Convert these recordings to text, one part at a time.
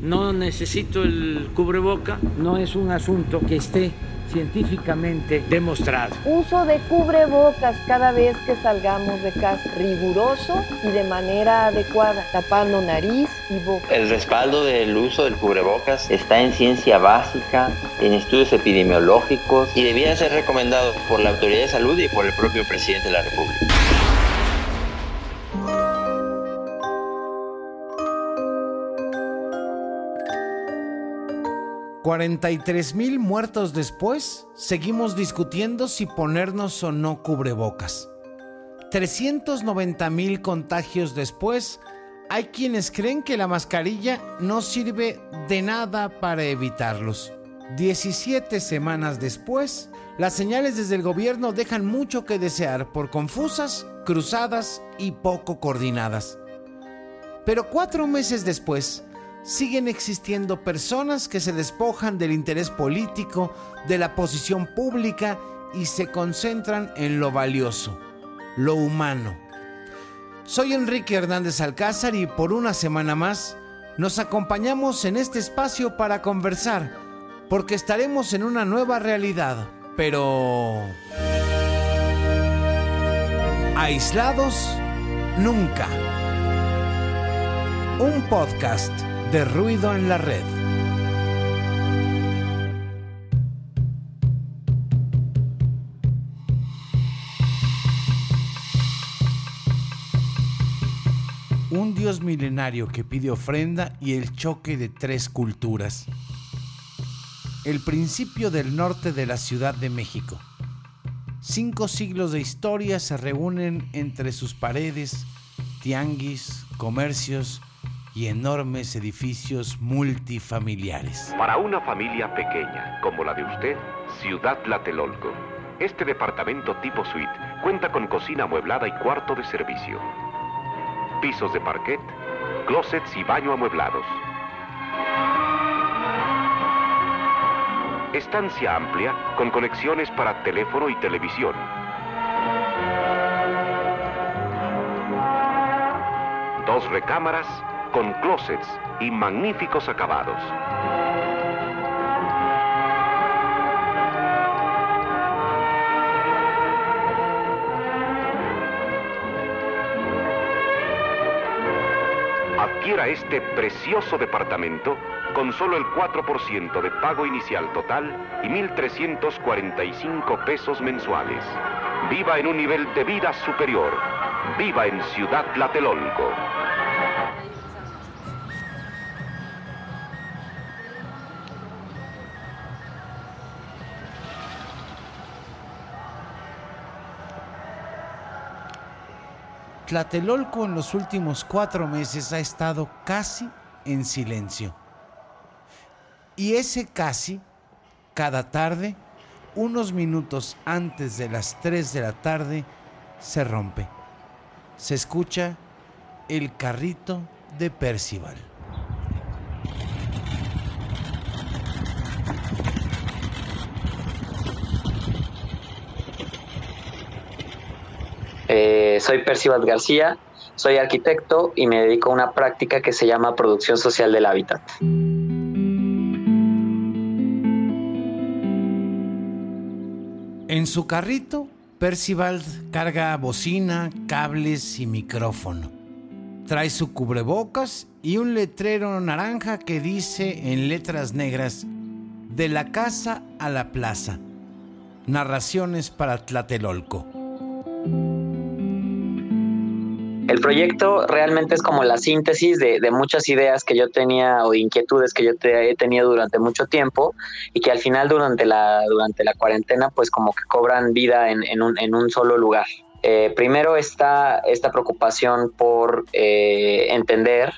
no necesito el cubreboca, no es un asunto que esté científicamente demostrado. Uso de cubrebocas cada vez que salgamos de casa, riguroso y de manera adecuada, tapando nariz y boca. El respaldo del uso del cubrebocas está en ciencia básica, en estudios epidemiológicos y debía ser recomendado por la autoridad de salud y por el propio presidente de la República. 43 mil muertos después, seguimos discutiendo si ponernos o no cubrebocas. 390 mil contagios después, hay quienes creen que la mascarilla no sirve de nada para evitarlos. 17 semanas después, las señales desde el gobierno dejan mucho que desear por confusas, cruzadas y poco coordinadas. Pero cuatro meses después, siguen existiendo personas que se despojan del interés político, de la posición pública y se concentran en lo valioso, lo humano. Soy Enrique Hernández Alcázar y por una semana más nos acompañamos en este espacio para conversar, porque estaremos en una nueva realidad, pero... Aislados, nunca. Un podcast de ruido en la red. Un dios milenario que pide ofrenda y el choque de tres culturas. El principio del norte de la Ciudad de México. Cinco siglos de historia se reúnen entre sus paredes, tianguis, comercios, y enormes edificios multifamiliares. Para una familia pequeña como la de usted, Ciudad Tlatelolco, este departamento tipo suite cuenta con cocina amueblada y cuarto de servicio. Pisos de parquet, closets y baño amueblados. Estancia amplia con conexiones para teléfono y televisión. Dos recámaras con closets y magníficos acabados. Adquiera este precioso departamento con solo el 4% de pago inicial total y 1.345 pesos mensuales. Viva en un nivel de vida superior. Viva en Ciudad Tlatelolco. Tlatelolco en los últimos cuatro meses ha estado casi en silencio. Y ese casi, cada tarde, unos minutos antes de las 3 de la tarde, se rompe. Se escucha el carrito de Percival. Eh, soy Percival García, soy arquitecto y me dedico a una práctica que se llama producción social del hábitat. En su carrito, Percival carga bocina, cables y micrófono. Trae su cubrebocas y un letrero naranja que dice en letras negras, de la casa a la plaza. Narraciones para Tlatelolco. El proyecto realmente es como la síntesis de, muchas ideas que yo tenía o inquietudes que yo he tenido durante mucho tiempo y que al final durante la, durante la cuarentena pues como que cobran vida en, un, solo lugar. Eh, primero está esta preocupación por eh, entender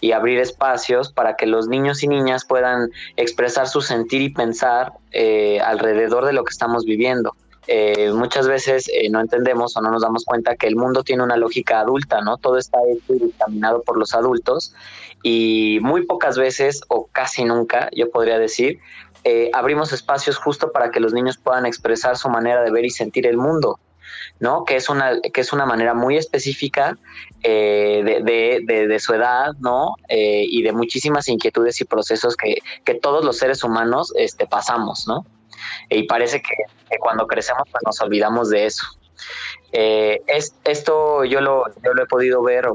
y abrir espacios para que los niños y niñas puedan expresar su sentir y pensar eh, alrededor de lo que estamos viviendo. Eh, muchas veces eh, no entendemos o no nos damos cuenta que el mundo tiene una lógica adulta, ¿no? Todo está hecho y dictaminado por los adultos y muy pocas veces o casi nunca, yo podría decir, eh, abrimos espacios justo para que los niños puedan expresar su manera de ver y sentir el mundo. ¿no? Que es una, que es una manera muy específica eh, de, su edad, ¿no? Eh, y de muchísimas inquietudes y procesos que, todos los seres humanos este, pasamos, ¿no? Y parece que, cuando crecemos pues nos olvidamos de eso. Eh, es, esto yo lo, yo lo he podido ver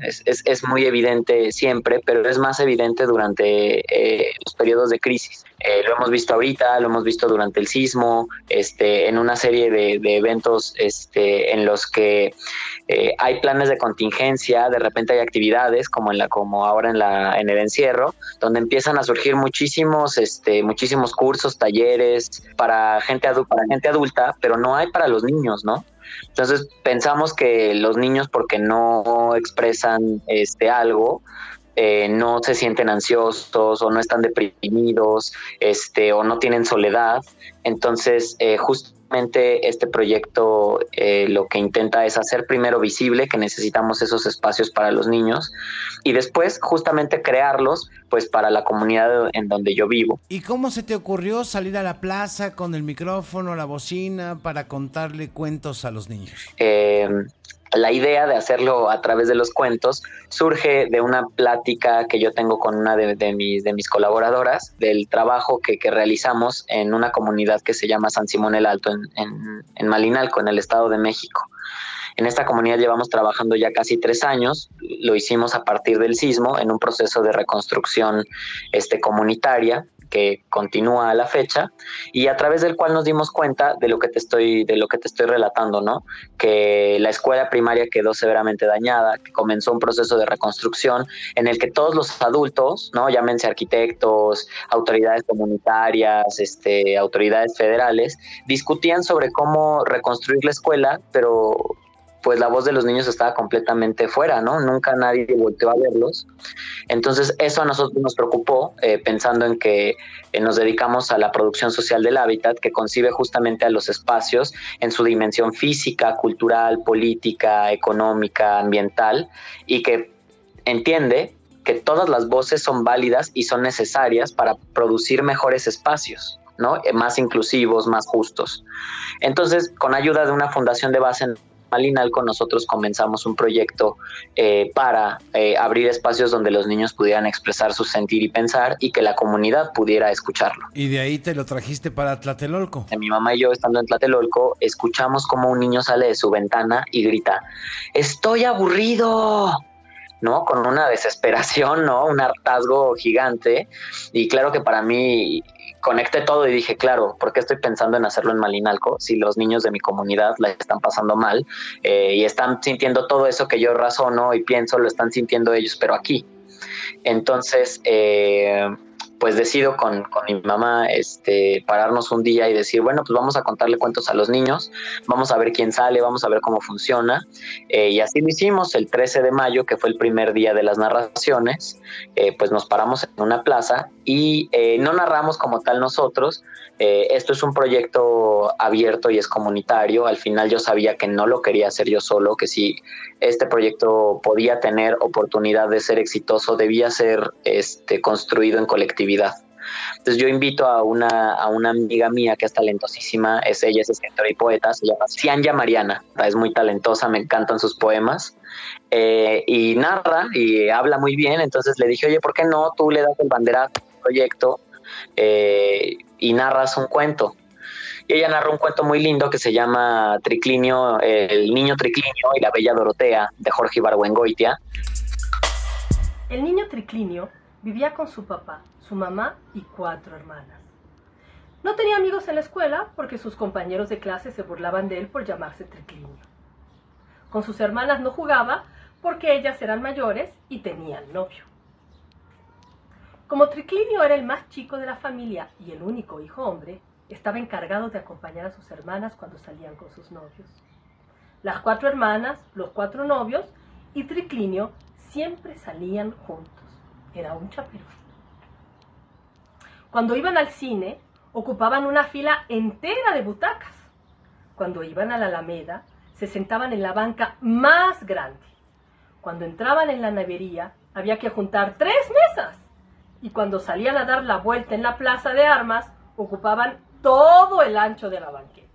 es, es, es, muy evidente siempre, pero es más evidente durante eh, los periodos de crisis. Eh, lo hemos visto ahorita, lo hemos visto durante el sismo, este, en una serie de, eventos este, en los que eh, hay planes de contingencia, de repente hay actividades como en la, como ahora en la, en el encierro, donde empiezan a surgir muchísimos, este, muchísimos cursos, talleres para gente para gente adulta, pero no hay para los niños, ¿no? Entonces pensamos que los niños porque no expresan este algo, eh, no se sienten ansiosos o no están deprimidos, este, o no tienen soledad. Entonces, eh, este proyecto eh, lo que intenta es hacer primero visible que necesitamos esos espacios para los niños y después justamente crearlos pues para la comunidad en donde yo vivo. ¿Y cómo se te ocurrió salir a la plaza con el micrófono, la bocina para contarle cuentos a los niños? Eh, la idea de hacerlo a través de los cuentos surge de una plática que yo tengo con una de, mis, de mis colaboradoras del trabajo que, realizamos en una comunidad que se llama San Simón el Alto en, en, en Malinalco, en el Estado de México. En esta comunidad llevamos trabajando ya casi tres años. Lo hicimos a partir del sismo en un proceso de reconstrucción este, comunitaria que continúa a la fecha y a través del cual nos dimos cuenta de lo que te estoy de lo que te estoy relatando, ¿no? Que la escuela primaria quedó severamente dañada, que comenzó un proceso de reconstrucción en el que todos los adultos, ¿no? Llámense arquitectos, autoridades comunitarias, este, autoridades federales, discutían sobre cómo reconstruir la escuela, pero pues la voz de los niños estaba completamente fuera, ¿no? Nunca nadie volteó a verlos. Entonces eso a nosotros nos preocupó, eh, pensando en que eh, nos dedicamos a la producción social del hábitat, que concibe justamente a los espacios en su dimensión física, cultural, política, económica, ambiental, y que entiende que todas las voces son válidas y son necesarias para producir mejores espacios. ¿no? Eh, más inclusivos, más justos. Entonces, con ayuda de una fundación de base en con nosotros comenzamos un proyecto eh, para eh, abrir espacios donde los niños pudieran expresar su sentir y pensar y que la comunidad pudiera escucharlo. Y de ahí te lo trajiste para Tlatelolco. Mi mamá y yo estando en Tlatelolco escuchamos como un niño sale de su ventana y grita, estoy aburrido. ¿no? Con una desesperación, ¿no? Un hartazgo gigante. Y claro que para mí conecté todo y dije, claro, ¿por qué estoy pensando en hacerlo en Malinalco si los niños de mi comunidad la están pasando mal eh, y están sintiendo todo eso que yo razono y pienso, lo están sintiendo ellos, pero aquí? Entonces, eh, pues decido con, mi mamá este, pararnos un día y decir, bueno, pues vamos a contarle cuentos a los niños, vamos a ver quién sale, vamos a ver cómo funciona. Eh, y así lo hicimos el 13 de mayo, que fue el primer día de las narraciones, eh, pues nos paramos en una plaza y eh, no narramos como tal nosotros. Esto es un proyecto abierto y es comunitario. Al final yo sabía que no lo quería hacer yo solo, que si este proyecto podía tener oportunidad de ser exitoso, debía ser este, construido en colectividad. Entonces yo invito a una, a una amiga mía que es talentosísima, es ella es escritora y poeta, se llama Cianya Mariana, es muy talentosa, me encantan sus poemas, eh, y narra y habla muy bien, entonces le dije, oye, ¿por qué no tú le das el banderazo al proyecto eh, y narras un cuento? Y ella narra un cuento muy lindo que se llama Triclinio, el niño Triclinio y la bella Dorotea, de Jorge Ibargüengoitia. El niño Triclinio vivía con su papá, su mamá y cuatro hermanas. No tenía amigos en la escuela porque sus compañeros de clase se burlaban de él por llamarse Triclinio. Con sus hermanas no jugaba porque ellas eran mayores y tenían novio. Como Triclinio era el más chico de la familia y el único hijo hombre, estaba encargado de acompañar a sus hermanas cuando salían con sus novios. Las cuatro hermanas, los cuatro novios y Triclinio siempre salían juntos. Era un chaperón. Cuando iban al cine, ocupaban una fila entera de butacas. Cuando iban a la Alameda, se sentaban en la banca más grande. Cuando entraban en la nevería, había que juntar tres mesas. Y cuando salían a dar la vuelta en la plaza de armas, ocupaban todo el ancho de la banqueta.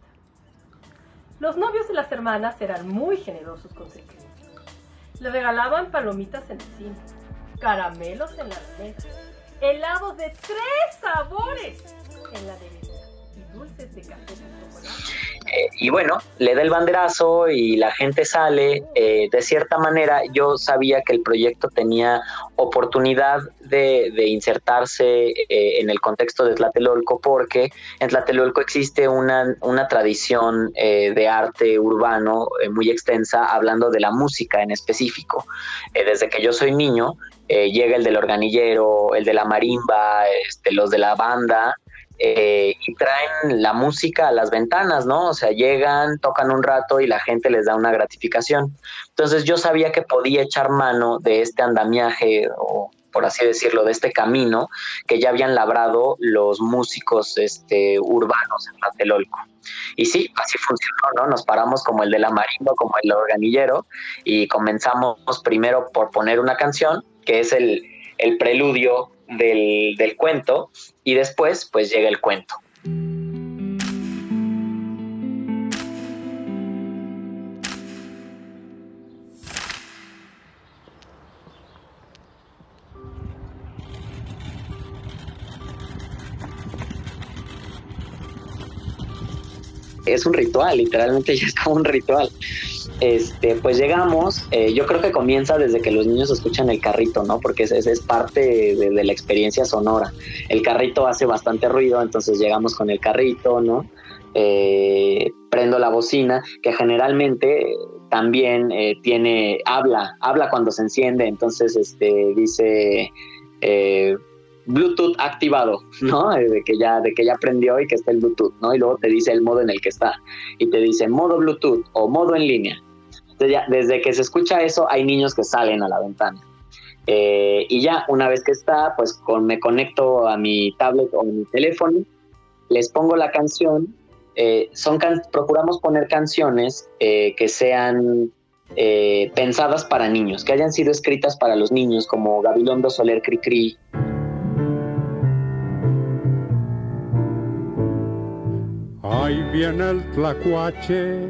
Los novios de las hermanas eran muy generosos con Ciclino. Le regalaban palomitas en el cine, caramelos en la mesa, helados de tres sabores en la nevera y dulces de café con chocolate eh, y bueno, le da el banderazo y la gente sale. Eh, de cierta manera, yo sabía que el proyecto tenía oportunidad de, insertarse eh, en el contexto de Tlatelolco, porque en Tlatelolco existe una, una tradición de arte urbano muy extensa, hablando de la música en específico. desde que yo soy niño, llega el del organillero, el de la marimba, este, los de la banda, eh, y traen la música a las ventanas, ¿no? O sea, llegan, tocan un rato y la gente les da una gratificación. Entonces yo sabía que podía echar mano de este andamiaje o por así decirlo, de este camino que ya habían labrado los músicos este, urbanos en Tlatelolco. Y sí, así funcionó, ¿no? Nos paramos como el de la marimba, como el organillero, y comenzamos primero por poner una canción, que es el, el preludio del, del cuento y después pues llega el cuento. es un ritual, literalmente ya es como un ritual este, pues llegamos, eh, yo creo que comienza desde que los niños escuchan el carrito, ¿no? Porque esa es, parte de, la experiencia sonora. El carrito hace bastante ruido, entonces llegamos con el carrito, ¿no? Eh, prendo la bocina, que generalmente también eh, tiene, habla, habla cuando se enciende, entonces este, dice Bluetooth activado, ¿no? De que ya, de que ya prendió y que está el Bluetooth, ¿no? Y luego te dice el modo en el que está. Y te dice modo Bluetooth o modo en línea desde que se escucha eso, hay niños que salen a la ventana. Eh, y ya, una vez que está, pues me conecto a mi tablet o mi teléfono, les pongo la canción. Eh, son procuramos poner canciones eh, que sean pensadas para niños, que hayan sido escritas para los niños, como Gabilondo Soler Cricri. Ahí viene el tlacuache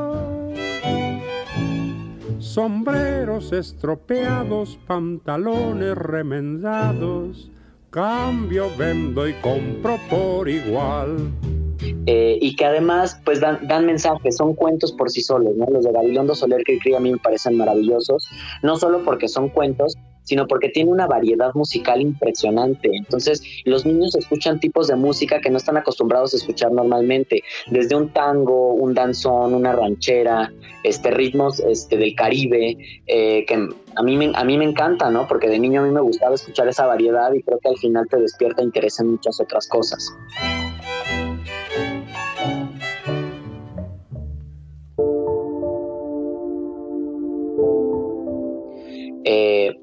sombreros estropeados, pantalones remendados, cambio, vendo y compro por igual. Eh, y que además pues dan, mensajes, son cuentos por sí solos, ¿no? Los de Gabilondo Soler que a mí me parecen maravillosos, no solo porque son cuentos, sino porque tiene una variedad musical impresionante. Entonces, los niños escuchan tipos de música que no están acostumbrados a escuchar normalmente, desde un tango, un danzón, una ranchera, este ritmos este del Caribe, eh, que a mí me, a mí me encanta, ¿no? Porque de niño a mí me gustaba escuchar esa variedad y creo que al final te despierta interés en muchas otras cosas.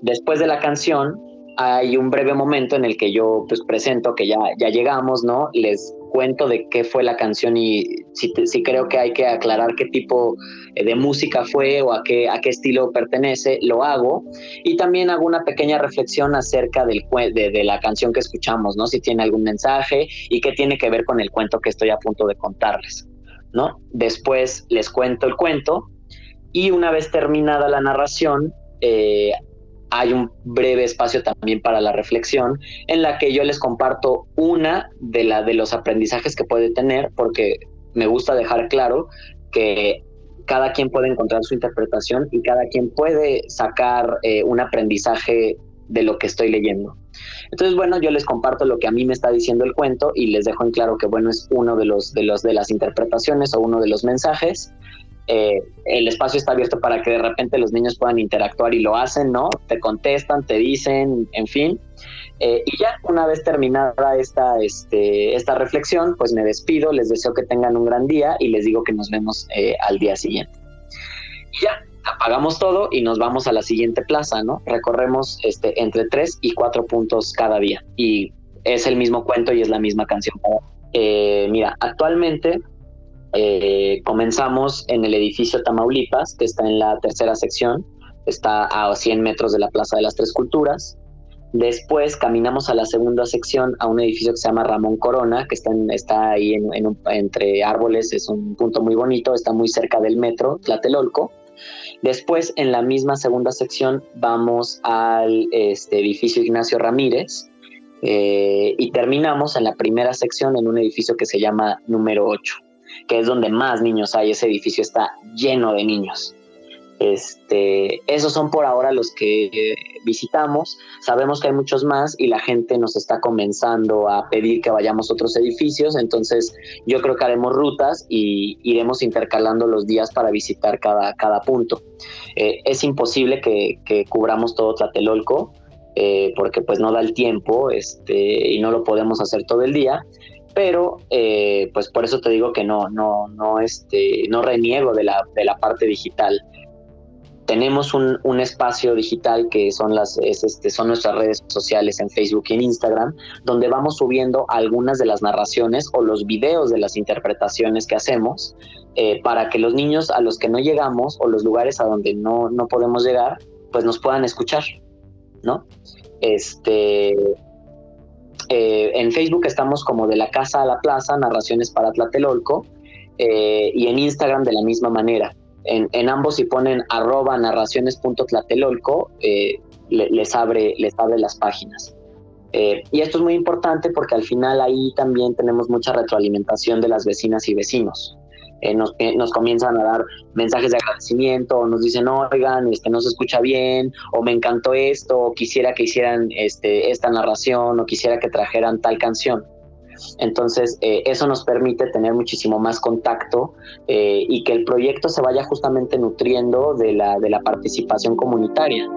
Después de la canción hay un breve momento en el que yo pues presento que ya, ya llegamos, ¿no? Les cuento de qué fue la canción y si, creo que hay que aclarar qué tipo eh, de música fue o a qué, a qué estilo pertenece, lo hago. Y también hago una pequeña reflexión acerca del, de, de la canción que escuchamos, ¿no? Si tiene algún mensaje y qué tiene que ver con el cuento que estoy a punto de contarles, ¿no? Después les cuento el cuento y una vez terminada la narración, eh, hay un breve espacio también para la reflexión en la que yo les comparto una de, la, de los aprendizajes que puede tener, porque me gusta dejar claro que cada quien puede encontrar su interpretación y cada quien puede sacar eh, un aprendizaje de lo que estoy leyendo. Entonces, bueno, yo les comparto lo que a mí me está diciendo el cuento y les dejo en claro que, bueno, es uno de los de los de las interpretaciones o uno de los mensajes eh, el espacio está abierto para que de repente los niños puedan interactuar y lo hacen, ¿no? Te contestan, te dicen, en fin. Eh, y ya una vez terminada esta, este, esta reflexión, pues me despido, les deseo que tengan un gran día y les digo que nos vemos eh, al día siguiente. Y ya, apagamos todo y nos vamos a la siguiente plaza, ¿no? Recorremos este, entre tres y cuatro puntos cada día y es el mismo cuento y es la misma canción. Mira, actualmente eh, comenzamos en el edificio Tamaulipas, que está en la tercera sección, está a 100 metros de la Plaza de las Tres Culturas. Después caminamos a la segunda sección, a un edificio que se llama Ramón Corona, que está, está ahí entre árboles, es un punto muy bonito, está muy cerca del metro, Tlatelolco. Después, en la misma segunda sección, vamos al este, edificio Ignacio Ramírez eh, y terminamos en la primera sección en un edificio que se llama número 8, que es donde más niños hay. Ese edificio está lleno de niños. Este, esos son por ahora los que visitamos. Sabemos que hay muchos más y la gente nos está comenzando a pedir que vayamos a otros edificios. Entonces, yo creo que haremos rutas y iremos intercalando los días para visitar cada, cada punto. Eh, es imposible que, cubramos todo Tlatelolco. Eh, porque pues no da el tiempo este, y no lo podemos hacer todo el día pero eh, pues por eso te digo que no, no, no, este, no reniego de la, de la parte digital tenemos un, un, espacio digital que son las este, son nuestras redes sociales en Facebook y en Instagram, donde vamos subiendo algunas de las narraciones o los videos de las interpretaciones que hacemos eh, para que los niños a los que no llegamos o los lugares a donde no, no podemos llegar, pues nos puedan escuchar, ¿no? Este, eh, en Facebook estamos como de la casa a la plaza, narraciones para Tlatelolco, eh, y en Instagram de la misma manera en, ambos si ponen arroba narraciones.tlatelolco, eh, les, abre, les abre las páginas. Eh, y esto es muy importante porque al final ahí también tenemos mucha retroalimentación de las vecinas y vecinos. Eh, nos, nos, comienzan a dar mensajes de agradecimiento, o nos dicen, oigan, este, no se escucha bien, o me encantó esto, o quisiera que hicieran este, esta narración, o quisiera que trajeran tal canción. Entonces, eh, eso nos permite tener muchísimo más contacto eh, y que el proyecto se vaya justamente nutriendo de la, de la participación comunitaria.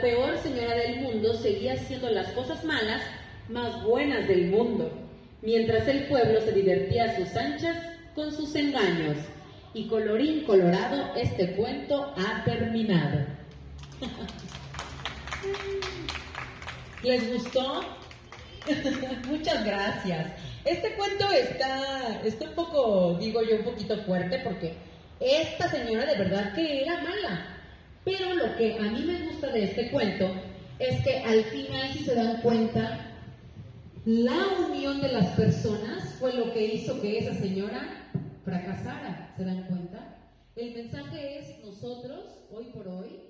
Peor señora del mundo seguía haciendo las cosas malas más buenas del mundo, mientras el pueblo se divertía a sus anchas con sus engaños. Y colorín colorado, este cuento ha terminado. ¿Les gustó? Muchas gracias. Este cuento está, está un poco, digo yo, un poquito fuerte porque esta señora de verdad que era mala. Pero lo que a mí me gusta de este cuento es que al final, si se dan cuenta, la unión de las personas fue lo que hizo que esa señora fracasara. ¿Se dan cuenta? El mensaje es nosotros, hoy por hoy,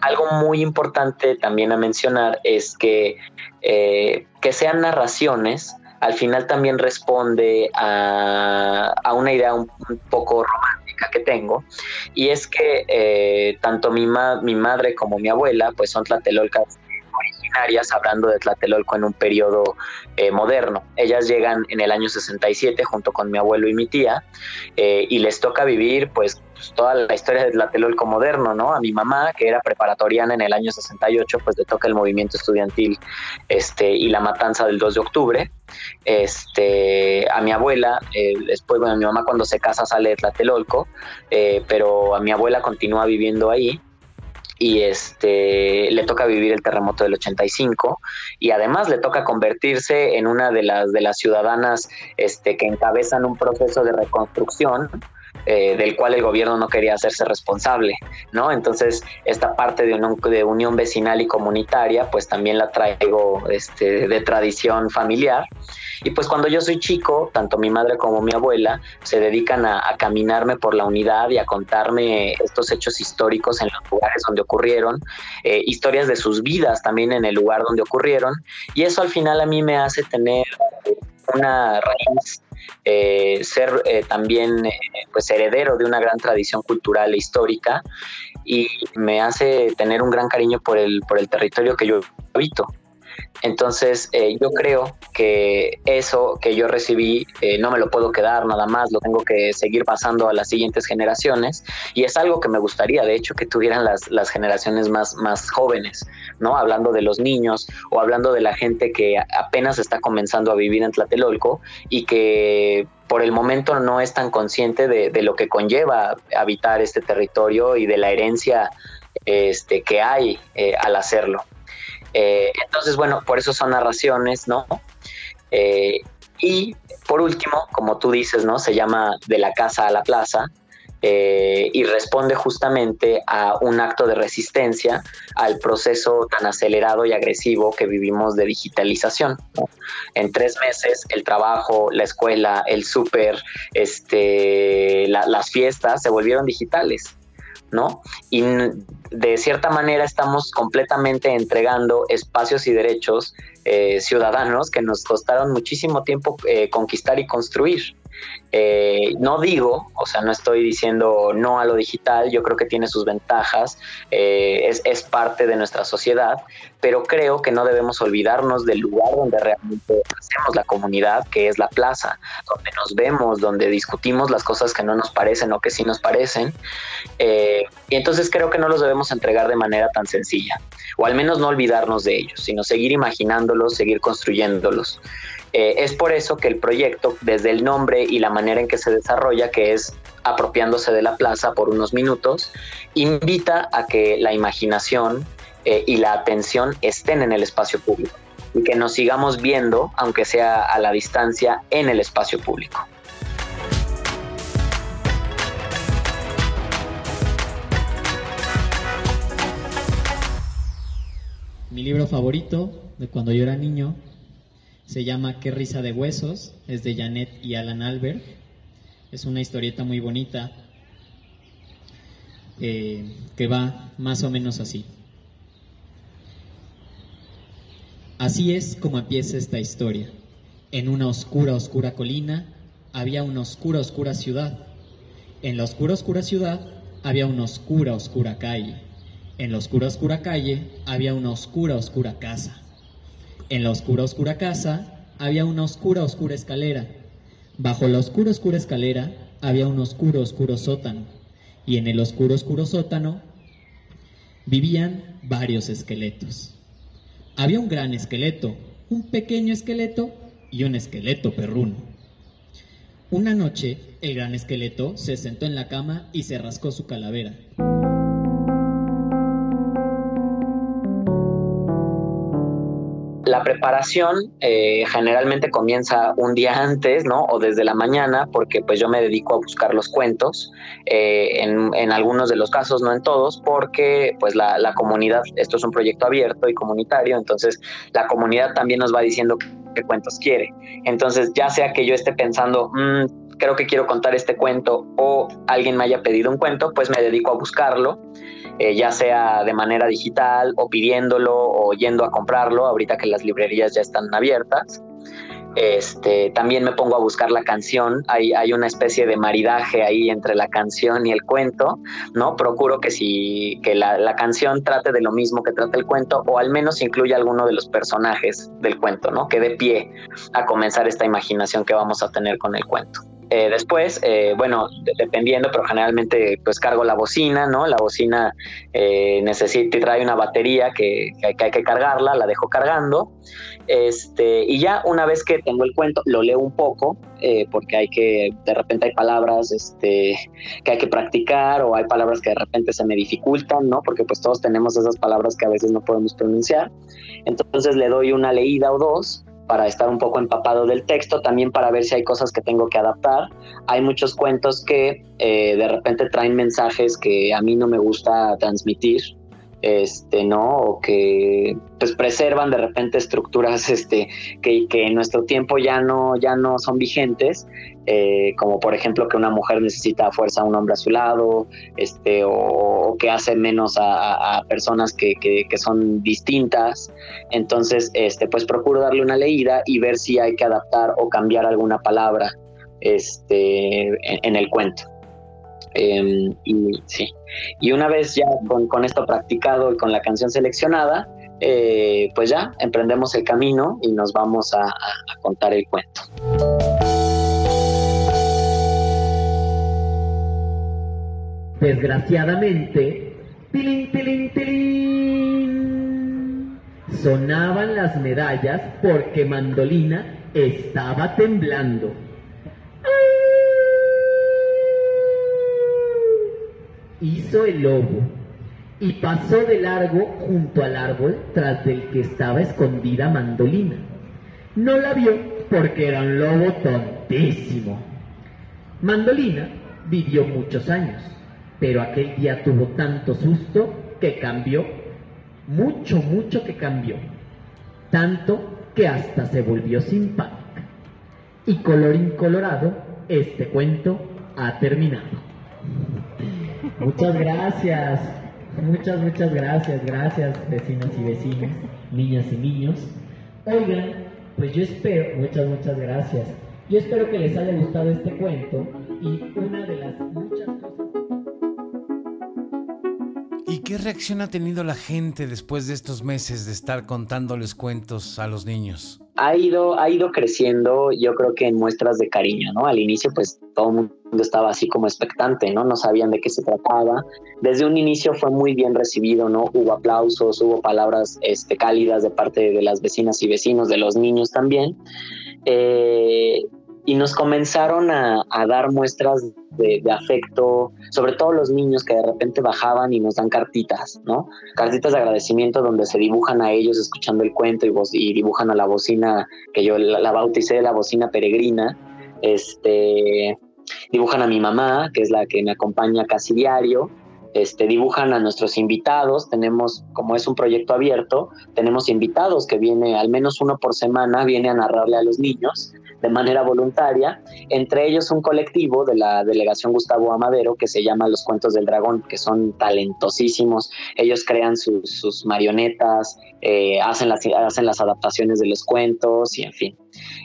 algo muy importante también a mencionar es que eh, que sean narraciones al final también responde a, una idea un, poco romántica que tengo y es que eh, tanto mi, mi madre como mi abuela pues son tlatelolcas originarias, hablando de Tlatelolco en un periodo eh, moderno. Ellas llegan en el año 67 junto con mi abuelo y mi tía eh, y les toca vivir pues, pues, toda la historia de Tlatelolco moderno, ¿no? A mi mamá, que era preparatoriana en el año 68, pues le toca el movimiento estudiantil este, y la matanza del 2 de octubre. Este, a mi abuela, eh, después, bueno, mi mamá cuando se casa sale de Tlatelolco, pero a mi abuela continúa viviendo ahí y este le toca vivir el terremoto del 85 y además le toca convertirse en una de las de las ciudadanas este que encabezan un proceso de reconstrucción eh, del cual el gobierno no quería hacerse responsable, ¿no? Entonces, esta parte de, de unión vecinal y comunitaria, pues también la traigo este, de tradición familiar. Y pues cuando yo soy chico, tanto mi madre como mi abuela se dedican a, caminarme por la unidad y a contarme estos hechos históricos en los lugares donde ocurrieron, eh, historias de sus vidas también en el lugar donde ocurrieron. Y eso al final a mí me hace tener una raíz, eh, ser eh, también pues heredero de una gran tradición cultural e histórica y me hace tener un gran cariño por el, por el territorio que yo habito. Entonces, eh, yo creo que eso que yo recibí eh, no me lo puedo quedar nada más, lo tengo que seguir pasando a las siguientes generaciones y es algo que me gustaría, de hecho, que tuvieran las, las generaciones más, más jóvenes, ¿no? Hablando de los niños o hablando de la gente que apenas está comenzando a vivir en Tlatelolco y que por el momento no es tan consciente de, lo que conlleva habitar este territorio y de la herencia este, que hay eh, al hacerlo. Eh, entonces, bueno, por eso son narraciones, ¿no? Eh, y por último, como tú dices, ¿no? Se llama De la casa a la plaza. Eh, y responde justamente a un acto de resistencia al proceso tan acelerado y agresivo que vivimos de digitalización. En tres meses el trabajo, la escuela, el súper, este, las fiestas se volvieron digitales. ¿No? Y de cierta manera estamos completamente entregando espacios y derechos eh, ciudadanos que nos costaron muchísimo tiempo eh, conquistar y construir. Eh, no digo, o sea, no estoy diciendo no a lo digital, yo creo que tiene sus ventajas, eh, es, parte de nuestra sociedad, pero creo que no debemos olvidarnos del lugar donde realmente hacemos la comunidad, que es la plaza, donde nos vemos, donde discutimos las cosas que no nos parecen o que sí nos parecen. Eh, y entonces creo que no los debemos entregar de manera tan sencilla, o al menos no olvidarnos de ellos, sino seguir imaginándolos, seguir construyéndolos. Eh, es por eso que el proyecto, desde el nombre y la manera en que se desarrolla, que es apropiándose de la plaza por unos minutos, invita a que la imaginación eh, y la atención estén en el espacio público y que nos sigamos viendo, aunque sea a la distancia, en el espacio público. Mi libro favorito de cuando yo era niño se llama Qué risa de huesos, es de Janet y Alan Albert. Es una historieta muy bonita eh, que va más o menos así. Así es como empieza esta historia. En una oscura, oscura colina había una oscura, oscura ciudad. En la oscura, oscura ciudad había una oscura, oscura calle. En la oscura, oscura calle había una oscura, oscura casa. En la oscura, oscura casa había una oscura, oscura escalera. Bajo la oscura, oscura escalera había un oscuro, oscuro sótano. Y en el oscuro, oscuro sótano vivían varios esqueletos. Había un gran esqueleto, un pequeño esqueleto y un esqueleto perruno. Una noche, el gran esqueleto se sentó en la cama y se rascó su calavera. La preparación eh, generalmente comienza un día antes, ¿no? O desde la mañana, porque pues yo me dedico a buscar los cuentos, eh, en, algunos de los casos, no en todos, porque pues la, comunidad, esto es un proyecto abierto y comunitario, entonces la comunidad también nos va diciendo qué cuentos quiere. Entonces, ya sea que yo esté pensando, mm, creo que quiero contar este cuento o alguien me haya pedido un cuento, pues me dedico a buscarlo eh, ya sea de manera digital o pidiéndolo o yendo a comprarlo, ahorita que las librerías ya están abiertas. Este, también me pongo a buscar la canción, hay, hay, una especie de maridaje ahí entre la canción y el cuento, ¿no? Procuro que, si, que la, la, canción trate de lo mismo que trata el cuento o al menos incluya alguno de los personajes del cuento, ¿no? Que dé pie a comenzar esta imaginación que vamos a tener con el cuento. Eh, después, eh, bueno, dependiendo, pero generalmente pues cargo la bocina, ¿no? La bocina eh, necesita y trae una batería que, hay, que, cargarla, la dejo cargando. Este, y ya una vez que tengo el cuento, lo leo un poco, porque hay que, de repente hay palabras este, que hay que practicar o hay palabras que de repente se me dificultan, ¿no? Porque pues todos tenemos esas palabras que a veces no podemos pronunciar. Entonces le doy una leída o dos para estar un poco empapado del texto, también para ver si hay cosas que tengo que adaptar. Hay muchos cuentos que eh, de repente traen mensajes que a mí no me gusta transmitir, este, ¿no? O que pues preservan de repente estructuras este, que, que en nuestro tiempo ya no, ya no son vigentes, eh, como por ejemplo que una mujer necesita a fuerza a un hombre a su lado, este, o, que hace menos a, personas que, que, son distintas. Entonces, este, pues procuro darle una leída y ver si hay que adaptar o cambiar alguna palabra este, en el cuento. Em, y sí. Y una vez ya con, esto practicado y con la canción seleccionada, eh, pues ya emprendemos el camino y nos vamos a, contar el cuento. Desgraciadamente, tilín, tilín, tilín, sonaban las medallas porque Mandolina estaba temblando. Hizo el lobo y pasó de largo junto al árbol tras del que estaba escondida Mandolina. No la vio porque era un lobo tontísimo. Mandolina vivió muchos años, pero aquel día tuvo tanto susto que cambió, mucho, mucho que cambió, tanto que hasta se volvió simpática. Y color incolorado, este cuento ha terminado. Muchas gracias. Muchas, muchas gracias. Gracias, vecinas y vecinos, niñas y niños. Oigan, pues yo espero, muchas, muchas gracias. Yo espero que les haya gustado este cuento y una de las muchas cosas... ¿Y qué reacción ha tenido la gente después de estos meses de estar contándoles cuentos a los niños? Ha ido, ha ido creciendo, yo creo que en muestras de cariño, ¿no? Al inicio, pues todo el mundo estaba así como expectante, ¿no? No sabían de qué se trataba. Desde un inicio fue muy bien recibido, ¿no? Hubo aplausos, hubo palabras este, cálidas de parte de las vecinas y vecinos, de los niños también. Eh, y nos comenzaron a, dar muestras de, afecto, sobre todo los niños que de repente bajaban y nos dan cartitas, ¿no? Cartitas de agradecimiento donde se dibujan a ellos escuchando el cuento y, dibujan a la bocina que yo la, la bauticé la bocina peregrina. Este, dibujan a mi mamá, que es la que me acompaña casi diario, este, dibujan a nuestros invitados, tenemos, como es un proyecto abierto, tenemos invitados que viene al menos uno por semana, viene a narrarle a los niños de manera voluntaria, entre ellos un colectivo de la delegación Gustavo Amadero que se llama Los Cuentos del Dragón, que son talentosísimos, ellos crean sus, marionetas, eh, hacen, las, hacen las adaptaciones de los cuentos y en fin.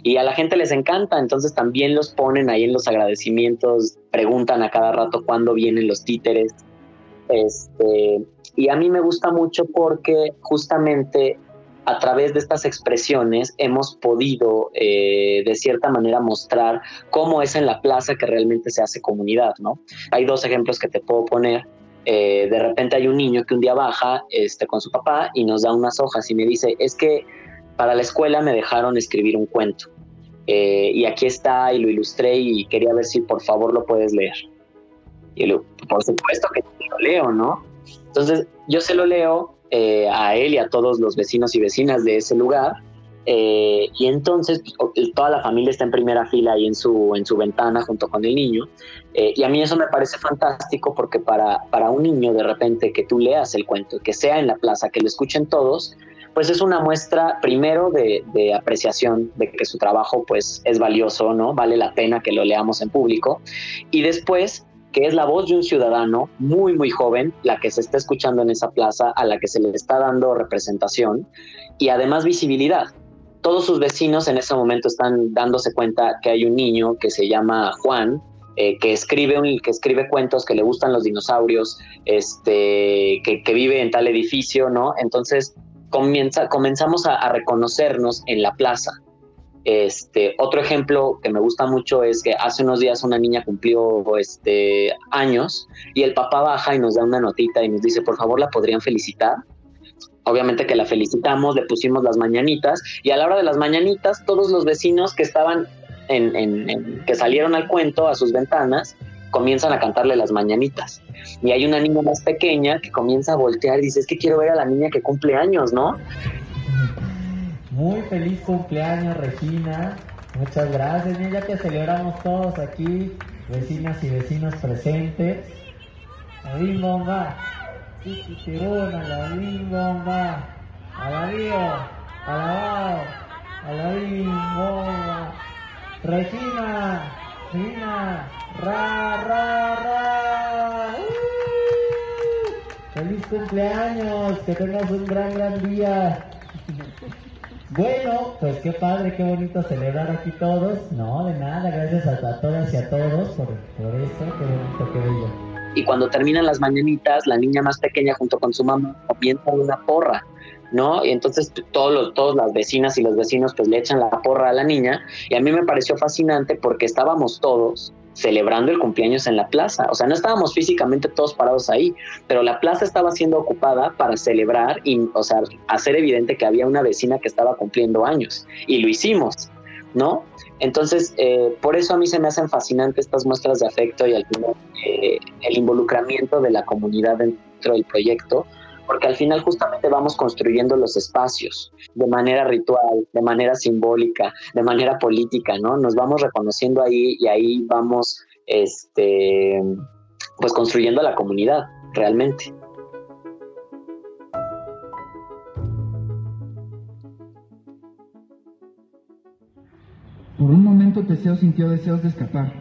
Y a la gente les encanta, entonces también los ponen ahí en los agradecimientos, preguntan a cada rato cuándo vienen los títeres, este, y a mí me gusta mucho porque justamente a través de estas expresiones hemos podido eh, de cierta manera mostrar cómo es en la plaza que realmente se hace comunidad, ¿no? Hay dos ejemplos que te puedo poner. Eh, de repente hay un niño que un día baja este, con su papá y nos da unas hojas y me dice, es que para la escuela me dejaron escribir un cuento. Eh, y aquí está y lo ilustré y quería ver si por favor lo puedes leer. Y yo, por supuesto que lo leo, ¿no? Entonces yo se lo leo eh, a él y a todos los vecinos y vecinas de ese lugar. Eh, y entonces pues, toda la familia está en primera fila ahí en su, en su ventana junto con el niño. Eh, y a mí eso me parece fantástico porque para, para un niño de repente que tú leas el cuento, que sea en la plaza, que lo escuchen todos, pues es una muestra primero de, de, apreciación de que su trabajo pues es valioso, ¿no? Vale la pena que lo leamos en público. Y después que es la voz de un ciudadano muy, muy joven, la que se está escuchando en esa plaza, a la que se le está dando representación y además visibilidad. Todos sus vecinos en ese momento están dándose cuenta que hay un niño que se llama Juan, eh, que, escribe un, que escribe cuentos, que le gustan los dinosaurios, este, que, vive en tal edificio, ¿no? Entonces comienza, comenzamos a reconocernos en la plaza este, otro ejemplo que me gusta mucho es que hace unos días una niña cumplió este, años y el papá baja y nos da una notita y nos dice, por favor, la podrían felicitar. Obviamente que la felicitamos, le pusimos las mañanitas y a la hora de las mañanitas todos los vecinos que estaban en, que salieron al cuento a sus ventanas comienzan a cantarle las mañanitas. Y hay una niña más pequeña que comienza a voltear y dice, es que quiero ver a la niña que cumple años, ¿no? Muy feliz cumpleaños, Regina. Muchas gracias. ya que celebramos todos aquí, vecinas y vecinos presentes. chiquitiruna, la limbomba, alabío, alabao, alabío, Regina, Regina, ra, ra, ra. ¡Uh! ¡Feliz cumpleaños! Que tengas un gran, gran día. Bueno, pues qué padre, qué bonito celebrar aquí todos. No, de nada, gracias a, todas y a todos por, por eso, qué bonito, qué bello. Y cuando terminan las mañanitas, la niña más pequeña junto con su mamá comienza una porra. ¿no? Y entonces todos los, todas las vecinas y los vecinos pues le echan la porra a la niña y a mí me pareció fascinante porque estábamos todos celebrando el cumpleaños en la plaza. O sea, no estábamos físicamente todos parados ahí, pero la plaza estaba siendo ocupada para celebrar y, o sea, hacer evidente que había una vecina que estaba cumpliendo años. Y lo hicimos, ¿no? Entonces, eh, por eso a mí se me hacen fascinantes estas muestras de afecto y al final eh, el involucramiento de la comunidad dentro del proyecto, porque al final justamente vamos construyendo los espacios de manera ritual, de manera simbólica, de manera política, ¿no? Nos vamos reconociendo ahí y ahí vamos, este, pues construyendo la comunidad realmente. Por un momento Teseo sintió deseos de escapar,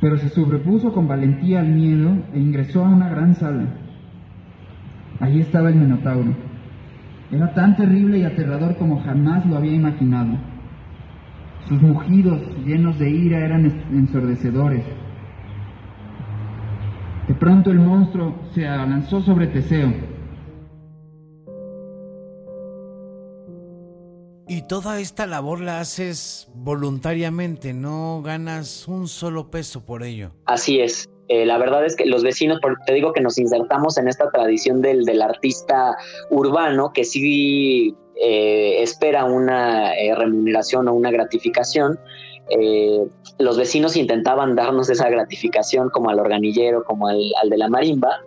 pero se sobrepuso con valentía al miedo e ingresó a una gran sala Allí estaba el Minotauro. Era tan terrible y aterrador como jamás lo había imaginado. Sus mugidos llenos de ira eran ensordecedores. De pronto el monstruo se abalanzó sobre Teseo. Y toda esta labor la haces voluntariamente, no ganas un solo peso por ello. Así es. Eh, la verdad es que los vecinos, te digo que nos insertamos en esta tradición del, del artista urbano que sí eh, espera una eh, remuneración o una gratificación. los vecinos intentaban darnos esa gratificación como al organillero, como al, al, de la marimba,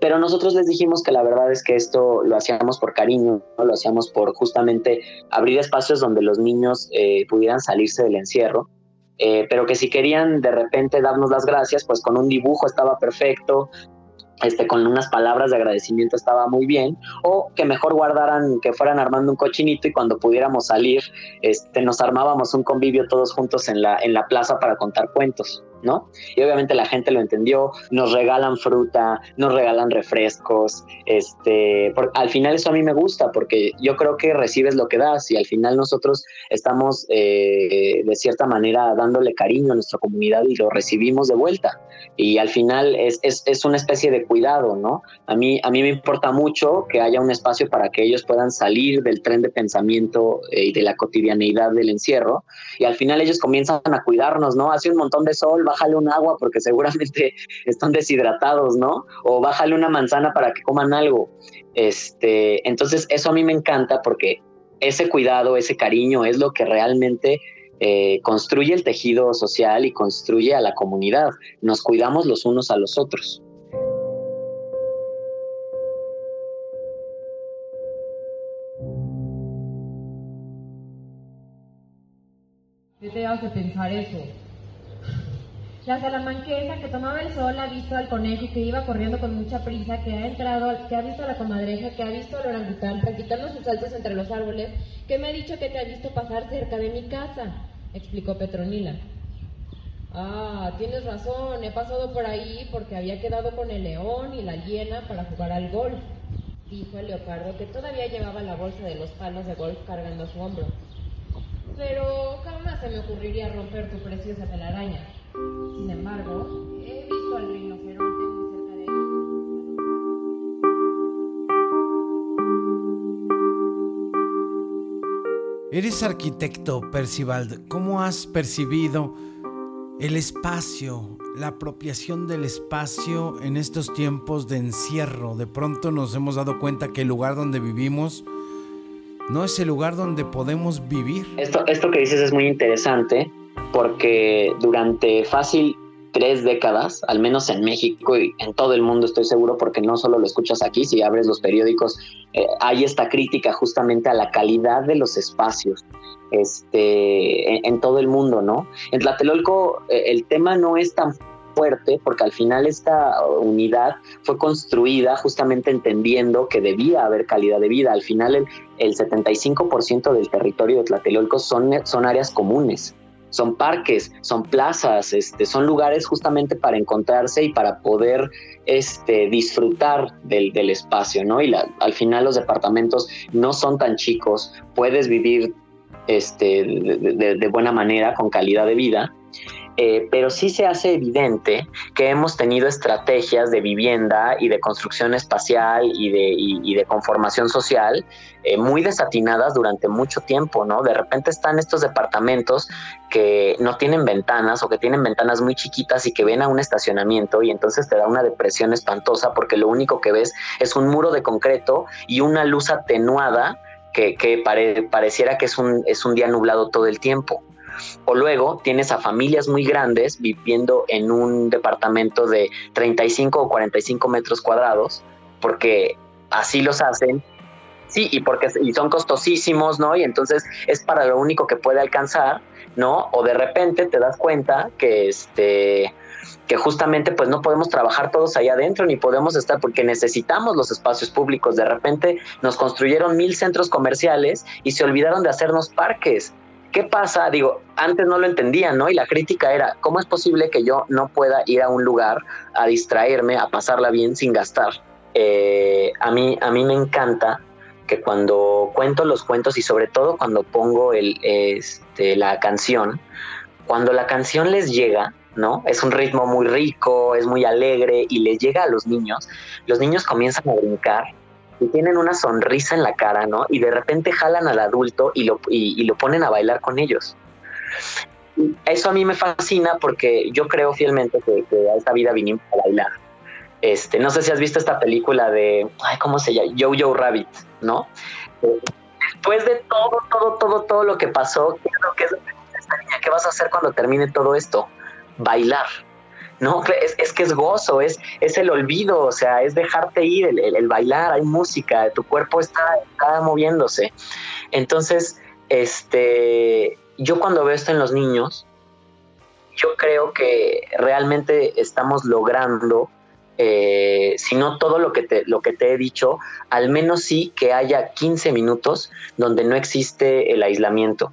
pero nosotros les dijimos que la verdad es que esto lo hacíamos por cariño, lo hacíamos por justamente abrir espacios donde los niños pudieran salirse del encierro eh, pero que si querían de repente darnos las gracias, pues con un dibujo estaba perfecto, este, con unas palabras de agradecimiento estaba muy bien, o que mejor guardaran, que fueran armando un cochinito y cuando pudiéramos salir, este, nos armábamos un convivio todos juntos en la, en la plaza para contar cuentos. ¿No? Y obviamente la gente lo entendió, nos regalan fruta, nos regalan refrescos, este, al final eso a mí me gusta porque yo creo que recibes lo que das y al final nosotros estamos eh, de cierta manera dándole cariño a nuestra comunidad y lo recibimos de vuelta. Y al final es, es, una especie de cuidado, ¿no? A mí, a mí me importa mucho que haya un espacio para que ellos puedan salir del tren de pensamiento eh, y de la cotidianeidad del encierro y al final ellos comienzan a cuidarnos, ¿no? Hace un montón de sol, bájale un agua porque seguramente están deshidratados, ¿no? O bájale una manzana para que coman algo. Este, entonces, eso a mí me encanta porque ese cuidado, ese cariño es lo que realmente eh, construye el tejido social y construye a la comunidad. Nos cuidamos los unos a los otros. ¿Qué te hace pensar eso? La salamanquesa que tomaba el sol ha visto al conejo que iba corriendo con mucha prisa, que ha entrado, que ha visto a la comadreja, que ha visto al orangután practicando sus saltos entre los árboles, que me ha dicho que te ha visto pasar cerca de mi casa, explicó Petronila. Ah, tienes razón, he pasado por ahí porque había quedado con el león y la hiena para jugar al golf, dijo el leopardo que todavía llevaba la bolsa de los palos de golf cargando a su hombro. Pero jamás se me ocurriría romper tu preciosa telaraña. Sin embargo, he visto al rinoceronte muy cerca de él. Eres arquitecto, Percival. ¿Cómo has percibido el espacio, la apropiación del espacio en estos tiempos de encierro? De pronto nos hemos dado cuenta que el lugar donde vivimos no es el lugar donde podemos vivir. Esto, esto que dices es muy interesante porque durante fácil tres décadas, al menos en México y en todo el mundo estoy seguro, porque no solo lo escuchas aquí, si abres los periódicos, eh, hay esta crítica justamente a la calidad de los espacios este, en, todo el mundo, ¿no? En Tlatelolco eh, el tema no es tan fuerte porque al final esta unidad fue construida justamente entendiendo que debía haber calidad de vida. Al final el, el 75% del territorio de Tlatelolco son, son áreas comunes son parques, son plazas, este, son lugares justamente para encontrarse y para poder este, disfrutar del, espacio, ¿no? Y al final los departamentos no son tan chicos, puedes vivir este, de buena manera, con calidad de vida, eh, pero sí se hace evidente que hemos tenido estrategias de vivienda y de construcción espacial y de, de conformación social eh, muy desatinadas durante mucho tiempo, ¿no? De repente están estos departamentos que no tienen ventanas o que tienen ventanas muy chiquitas y que ven a un estacionamiento y entonces te da una depresión espantosa porque lo único que ves es un muro de concreto y una luz atenuada que, pareciera que es un, es un día nublado todo el tiempo. O luego tienes a familias muy grandes viviendo en un departamento de 35 o 45 metros cuadrados, porque así los hacen. Sí, y porque y son costosísimos, ¿no? Y entonces es para lo único que puede alcanzar, ¿no? O de repente te das cuenta que este que justamente pues no podemos trabajar todos allá adentro ni podemos estar porque necesitamos los espacios públicos. De repente nos construyeron mil centros comerciales y se olvidaron de hacernos parques. ¿Qué pasa? Digo, antes no lo entendía, ¿no? Y la crítica era, ¿cómo es posible que yo no pueda ir a un lugar a distraerme, a pasarla bien sin gastar? Eh, a, mí, a mí me encanta que cuando cuento los cuentos y sobre todo cuando pongo el, este, la canción, cuando la canción les llega, ¿no? Es un ritmo muy rico, es muy alegre y les llega a los niños, los niños comienzan a brincar y tienen una sonrisa en la cara, ¿no? Y de repente jalan al adulto y lo, y, lo ponen a bailar con ellos. Eso a mí me fascina porque yo creo fielmente que, a esta vida vinimos a bailar. Este, no sé si has visto esta película de, ¿cómo se llama? Jojo Rabbit, ¿no? después de todo, todo, todo, todo lo que pasó, ¿qué es lo que es esta niña? ¿Qué vas a hacer cuando termine todo esto? Bailar. No, es, que es gozo, es, es el olvido, o sea, es dejarte ir, el, bailar, hay música, tu cuerpo está, moviéndose. Entonces, este, yo cuando veo esto en los niños, yo creo que realmente estamos logrando, eh, si no todo lo que, te, lo que te he dicho, al menos sí que haya 15 minutos donde no existe el aislamiento.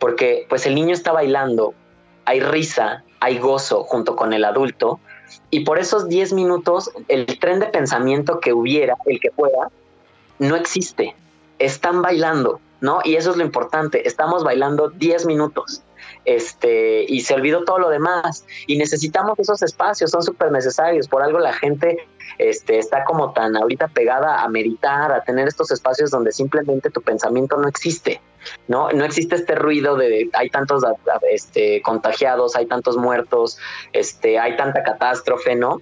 Porque pues el niño está bailando, hay risa, hay gozo junto con el adulto. Y por esos 10 minutos, el tren de pensamiento que hubiera, el que pueda, no existe. Están bailando, ¿no? Y eso es lo importante. Estamos bailando 10 minutos. Este, y se olvidó todo lo demás. Y necesitamos esos espacios, son súper necesarios. Por algo la gente este, está como tan ahorita pegada a meditar, a tener estos espacios donde simplemente tu pensamiento no existe. ¿No? No existe este ruido de hay tantos este, contagiados, hay tantos muertos, este, hay tanta catástrofe, ¿no?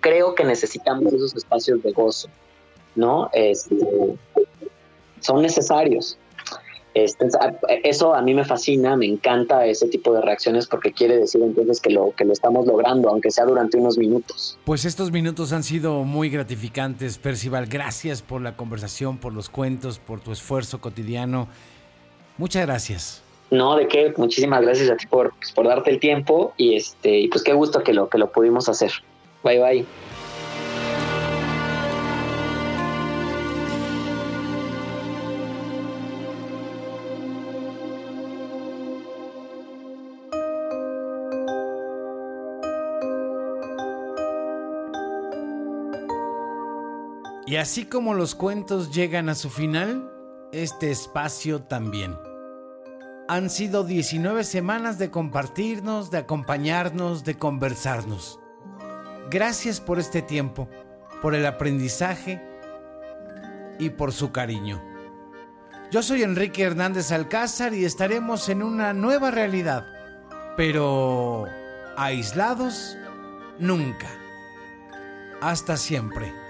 Creo que necesitamos esos espacios de gozo, ¿no? Este, son necesarios. Este, eso a mí me fascina, me encanta ese tipo de reacciones porque quiere decir entonces que lo, que lo estamos logrando, aunque sea durante unos minutos. Pues estos minutos han sido muy gratificantes, Percival. Gracias por la conversación, por los cuentos, por tu esfuerzo cotidiano. Muchas gracias. No, de qué, muchísimas gracias a ti por, pues, por darte el tiempo y este, y pues qué gusto que lo, que lo pudimos hacer. Bye bye. Así como los cuentos llegan a su final, este espacio también. Han sido 19 semanas de compartirnos, de acompañarnos, de conversarnos. Gracias por este tiempo, por el aprendizaje y por su cariño. Yo soy Enrique Hernández Alcázar y estaremos en una nueva realidad, pero aislados nunca. Hasta siempre.